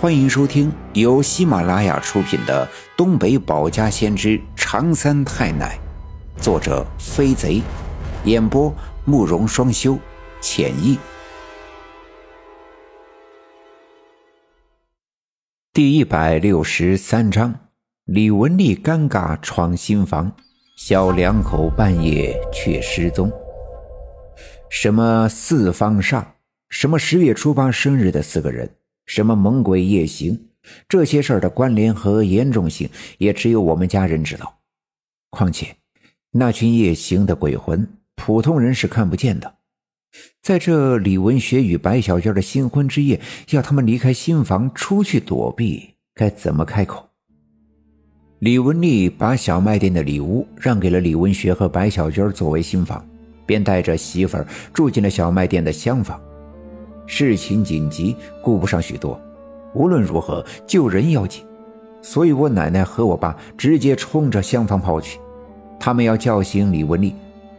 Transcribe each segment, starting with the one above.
欢迎收听由喜马拉雅出品的《东北保家先知长三太奶》，作者飞贼，演播慕容双修，浅意。第一百六十三章：李文丽尴尬闯新房，小两口半夜却失踪。什么四方煞？什么十月初八生日的四个人？什么猛鬼夜行？这些事儿的关联和严重性，也只有我们家人知道。况且，那群夜行的鬼魂，普通人是看不见的。在这李文学与白小娟的新婚之夜，要他们离开新房出去躲避，该怎么开口？李文丽把小卖店的里屋让给了李文学和白小娟作为新房，便带着媳妇儿住进了小卖店的厢房。事情紧急，顾不上许多。无论如何，救人要紧，所以我奶奶和我爸直接冲着厢房跑去。他们要叫醒李文丽，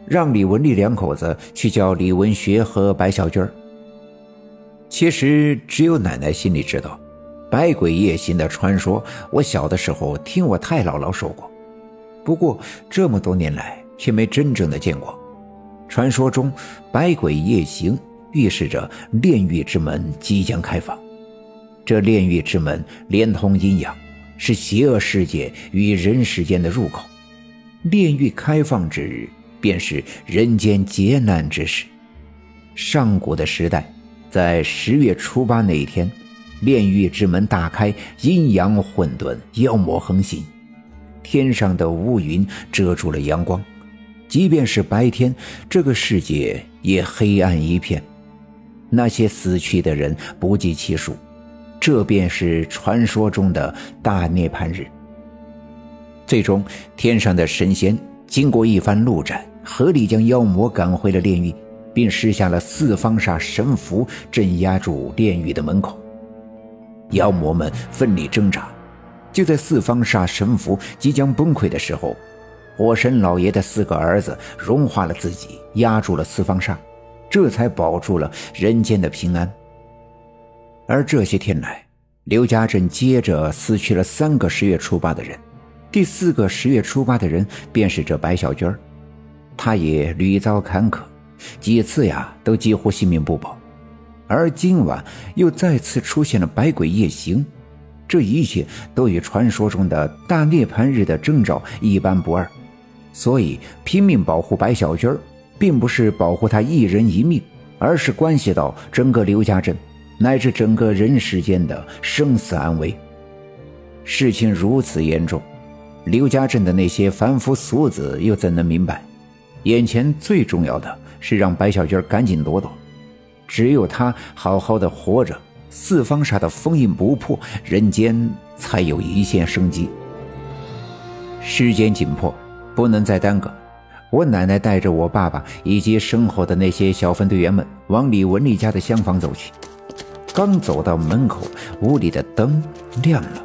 让李文丽两口子去叫李文学和白小军其实只有奶奶心里知道，百鬼夜行的传说，我小的时候听我太姥姥说过，不过这么多年来却没真正的见过。传说中，百鬼夜行。预示着炼狱之门即将开放，这炼狱之门连通阴阳，是邪恶世界与人世间的入口。炼狱开放之日，便是人间劫难之时。上古的时代，在十月初八那一天，炼狱之门大开，阴阳混沌，妖魔横行，天上的乌云遮住了阳光，即便是白天，这个世界也黑暗一片。那些死去的人不计其数，这便是传说中的大涅槃日。最终，天上的神仙经过一番路战，合力将妖魔赶回了炼狱，并施下了四方煞神符，镇压住炼狱的门口。妖魔们奋力挣扎，就在四方煞神符即将崩溃的时候，火神老爷的四个儿子融化了自己，压住了四方煞。这才保住了人间的平安。而这些天来，刘家镇接着死去了三个十月初八的人，第四个十月初八的人便是这白小娟儿，她也屡遭坎坷，几次呀都几乎性命不保。而今晚又再次出现了百鬼夜行，这一切都与传说中的大涅槃日的征兆一般不二，所以拼命保护白小娟。并不是保护他一人一命，而是关系到整个刘家镇乃至整个人世间的生死安危。事情如此严重，刘家镇的那些凡夫俗子又怎能明白？眼前最重要的是让白小娟赶紧躲躲，只有她好好的活着，四方煞的封印不破，人间才有一线生机。时间紧迫，不能再耽搁。我奶奶带着我爸爸以及身后的那些小分队员们往李文丽家的厢房走去。刚走到门口，屋里的灯亮了。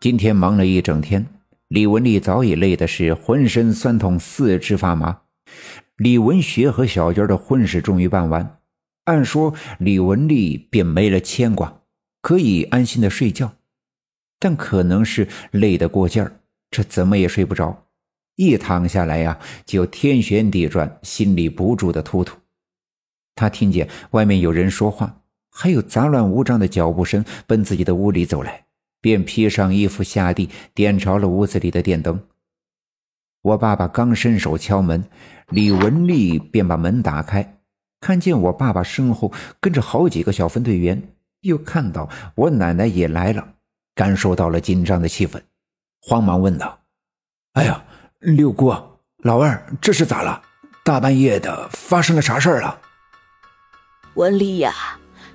今天忙了一整天，李文丽早已累的是浑身酸痛、四肢发麻。李文学和小娟的婚事终于办完，按说李文丽便没了牵挂，可以安心的睡觉。但可能是累得过劲儿，这怎么也睡不着，一躺下来呀，就天旋地转，心里不住的突突。他听见外面有人说话，还有杂乱无章的脚步声奔自己的屋里走来，便披上衣服下地，点着了屋子里的电灯。我爸爸刚伸手敲门，李文丽便把门打开，看见我爸爸身后跟着好几个小分队员，又看到我奶奶也来了。感受到了紧张的气氛，慌忙问道：“哎呀，六姑、老二，这是咋了？大半夜的，发生了啥事儿了？”文丽呀，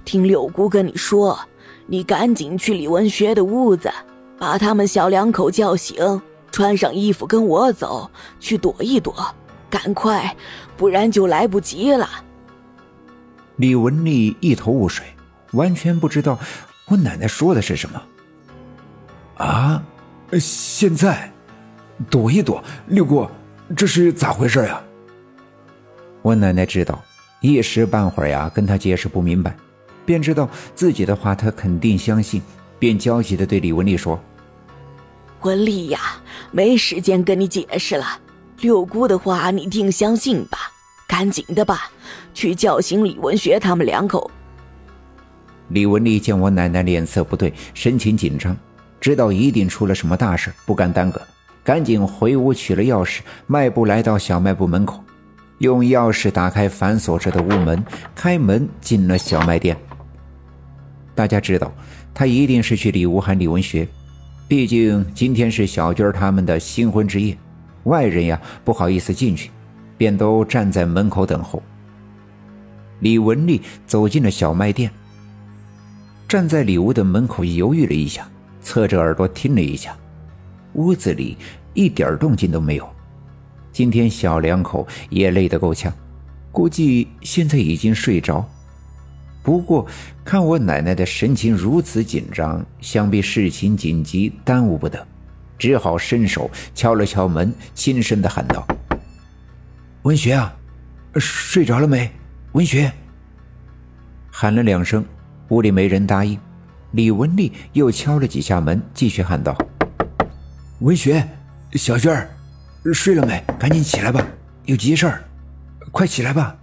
听六姑跟你说，你赶紧去李文学的屋子，把他们小两口叫醒，穿上衣服跟我走，去躲一躲，赶快，不然就来不及了。李文丽一头雾水，完全不知道我奶奶说的是什么。啊，现在？躲一躲，六姑，这是咋回事呀？我奶奶知道，一时半会儿呀，跟他解释不明白，便知道自己的话她肯定相信，便焦急的对李文丽说：“文丽呀，没时间跟你解释了，六姑的话你定相信吧，赶紧的吧，去叫醒李文学他们两口。”李文丽见我奶奶脸色不对，神情紧张，知道一定出了什么大事，不敢耽搁，赶紧回屋取了钥匙，迈步来到小卖部门口。用钥匙打开反锁着的屋门，开门进了小卖店。大家知道，他一定是去里屋喊李文学，毕竟今天是小军他们的新婚之夜，外人呀不好意思进去，便都站在门口等候。李文丽走进了小卖店，站在里屋的门口犹豫了一下，侧着耳朵听了一下，屋子里一点动静都没有。今天小两口也累得够呛，估计现在已经睡着。不过看我奶奶的神情如此紧张，想必事情紧急，耽误不得，只好伸手敲了敲门，轻声的喊道：“文学啊，睡着了没？文学。”喊了两声，屋里没人答应。李文丽又敲了几下门，继续喊道：“文学，小娟儿。”睡了没？赶紧起来吧，有急事儿，快起来吧。